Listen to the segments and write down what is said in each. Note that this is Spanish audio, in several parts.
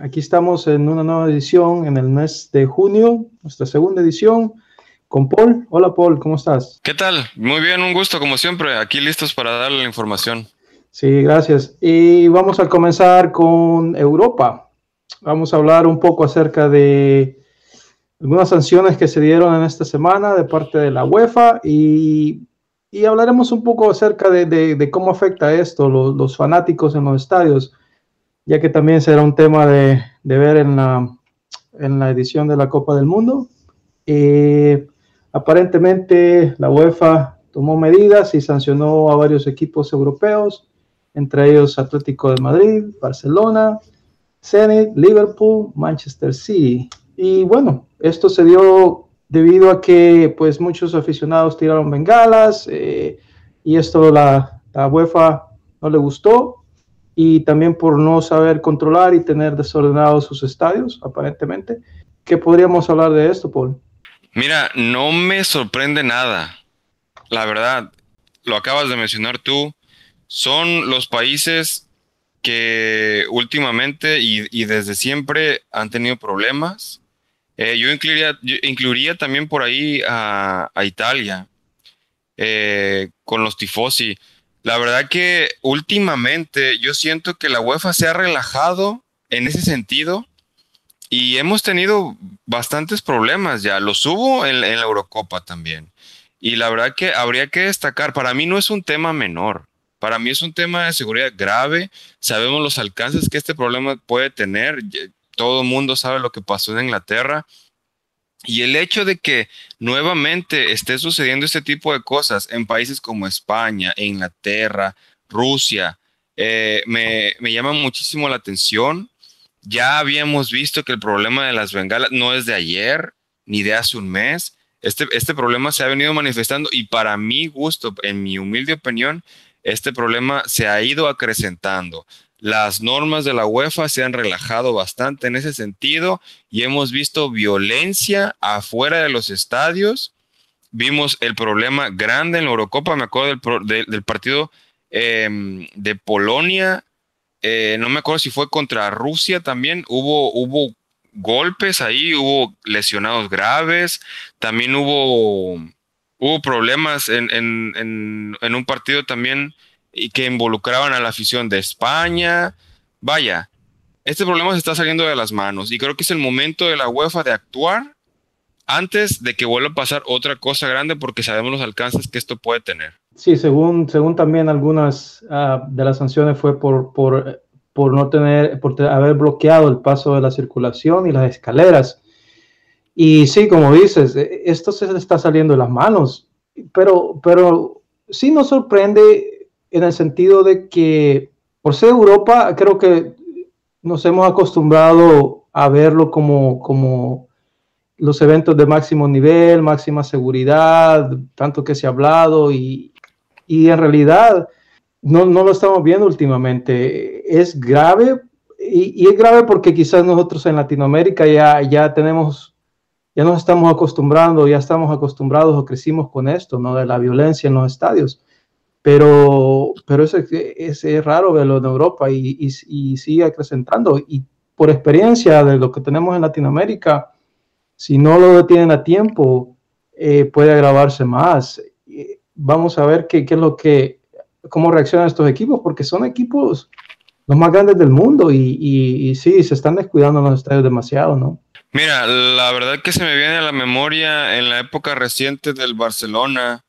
Aquí estamos en una nueva edición en el mes de junio, nuestra segunda edición con Paul. Hola Paul, ¿cómo estás? ¿Qué tal? Muy bien, un gusto como siempre, aquí listos para darle la información. Sí, gracias. Y vamos a comenzar con Europa. Vamos a hablar un poco acerca de algunas sanciones que se dieron en esta semana de parte de la UEFA y, hablaremos un poco acerca de, cómo afecta esto los, los, fanáticos en los estadios, ya que también será un tema de, ver en la, en la edición de la Copa del Mundo. Eh, aparentemente la UEFA tomó medidas y sancionó a varios equipos europeos, entre ellos Atlético de Madrid, Barcelona, Zenit, Liverpool, Manchester City. Y bueno, esto se dio debido a que pues muchos aficionados tiraron bengalas eh, y esto la, la UEFA no le gustó y también por no saber controlar y tener desordenados sus estadios, aparentemente. ¿Qué podríamos hablar de esto, Paul? Mira, no me sorprende nada. La verdad, lo acabas de mencionar tú, son los países que últimamente y, desde siempre han tenido problemas eh, yo, incluiría, también por ahí a, Italia eh, con los tifosi. La verdad que últimamente yo siento que la UEFA se ha relajado en ese sentido y hemos tenido bastantes problemas ya. Los hubo en, la Eurocopa también. Y la verdad que habría que destacar, para mí no es un tema menor. Para mí es un tema de seguridad grave. Sabemos los alcances que este problema puede tener todo el mundo sabe lo que pasó en Inglaterra. Y el hecho de que nuevamente esté sucediendo este tipo de cosas en países como España, Inglaterra, Rusia, eh, me, llama muchísimo la atención. Ya habíamos visto que el problema de las bengalas no es de ayer ni de hace un mes. Este, este problema se ha venido manifestando y para mi gusto, en mi humilde opinión, este problema se ha ido acrecentando. Las normas de la UEFA se han relajado bastante en ese sentido y hemos visto violencia afuera de los estadios. Vimos el problema grande en la Eurocopa, me acuerdo del, partido em, de Polonia, eh, no me acuerdo si fue contra Rusia también, hubo, hubo golpes ahí, hubo lesionados graves, también hubo, hubo problemas en, en un partido también y que involucraban a la afición de España. Vaya, este problema se está saliendo de las manos y creo que es el momento de la UEFA de actuar antes de que vuelva a pasar otra cosa grande porque sabemos los alcances que esto puede tener. Sí, según, según también algunas ah, de las sanciones fue por, por, por no tener, por haber bloqueado el paso de la circulación y las escaleras. Y sí, como dices, e, esto se está saliendo de las manos, pero, pero sí nos sorprende en el sentido de que por ser Europa, creo que nos hemos acostumbrado a verlo como, como los eventos de máximo nivel, máxima seguridad, tanto que se ha hablado y, y en realidad no, no, lo estamos viendo últimamente. Es grave y, y, es grave porque quizás nosotros en Latinoamérica ya, ya tenemos, ya nos estamos acostumbrando, ya estamos acostumbrados o crecimos con esto, ¿no? De la violencia en los estadios pero, pero es, es, raro verlo en Europa y, y, sigue acrecentando. Y por experiencia de lo que tenemos en Latinoamérica, si no lo detienen a tiempo, eh, puede agravarse más. Vamos a ver qué, qué, es lo que, cómo reaccionan estos equipos, porque son equipos los más grandes del mundo y, y, sí, se están descuidando los estadios demasiado, ¿no? Mira, la verdad que se me viene a la memoria en la época reciente del Barcelona,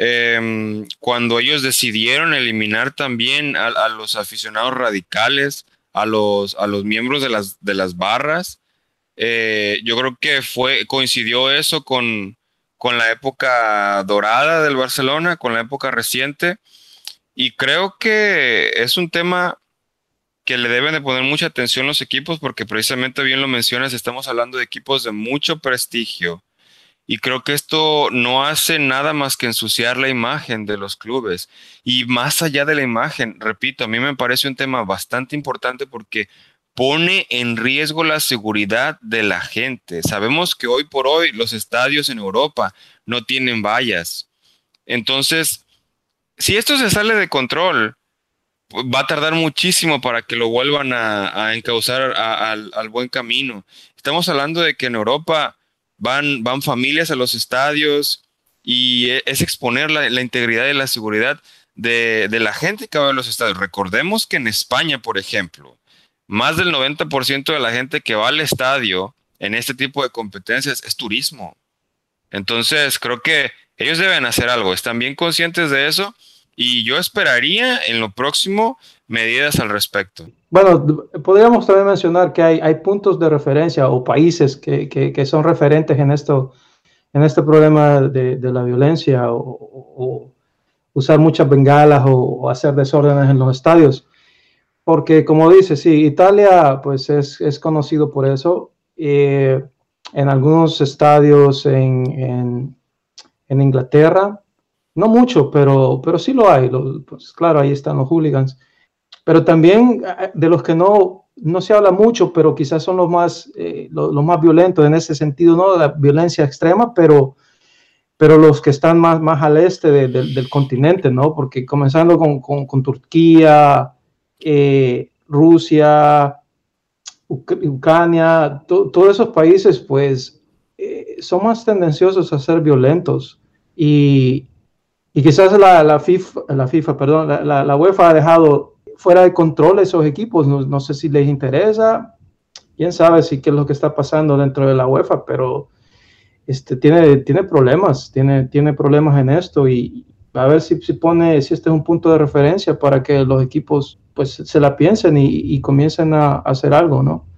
Em, cuando ellos decidieron eliminar también a, los aficionados radicales, a los, a los miembros de las, de las barras, eh, yo creo que fue, coincidió eso con, con la época dorada del Barcelona, con la época reciente, y creo que es un tema que le deben de poner mucha atención los equipos porque precisamente bien lo mencionas, estamos hablando de equipos de mucho prestigio, y creo que esto no hace nada más que ensuciar la imagen de los clubes. Y más allá de la imagen, repito, a mí me parece un tema bastante importante porque pone en riesgo la seguridad de la gente. Sabemos que hoy por hoy los estadios en Europa no tienen vallas. Entonces, si esto se sale de control, va a tardar muchísimo para que lo vuelvan a, encauzar al, buen camino. Estamos hablando de que en Europa van, van familias a los estadios y e, es exponer la, integridad y la seguridad de, la gente que va a los estadios. Recordemos que en España, por ejemplo, más del 90% de la gente que va al estadio en este tipo de competencias es turismo. Entonces, creo que ellos deben hacer algo, están bien conscientes de eso y yo esperaría en lo próximo medidas al respecto. Bueno, podríamos también mencionar que hay, hay puntos de referencia o países que, que, son referentes en esto, en este problema de, de la violencia o, usar muchas bengalas o, hacer desórdenes en los estadios. Porque como dice, sí, Italia pues es, es conocido por eso. Eh, en algunos estadios en, en, Inglaterra no mucho, pero, pero sí lo hay. pues, claro, ahí están los hooligans. Pero también eh, de los que no, no se habla mucho, pero quizás son los más, eh, los, más violentos en ese sentido, no la violencia extrema, pero, pero los que están más, más al este del continente, ¿no? Porque comenzando con, con, Turquía, eh, Rusia, Ucrania, todos esos países, pues, son más tendenciosos a ser violentos. Y, y quizás la, la, FIFA, la FIFA, perdón, la, la, UEFA ha dejado fuera de control esos equipos. No, sé si les interesa. Quién sabe si qué es lo que está pasando dentro de la UEFA, pero este, tiene, tiene problemas, tiene, tiene problemas en esto y a ver si, si pone, si este es un punto de referencia para que los equipos pues se la piensen y comiencen a hacer algo, ¿no?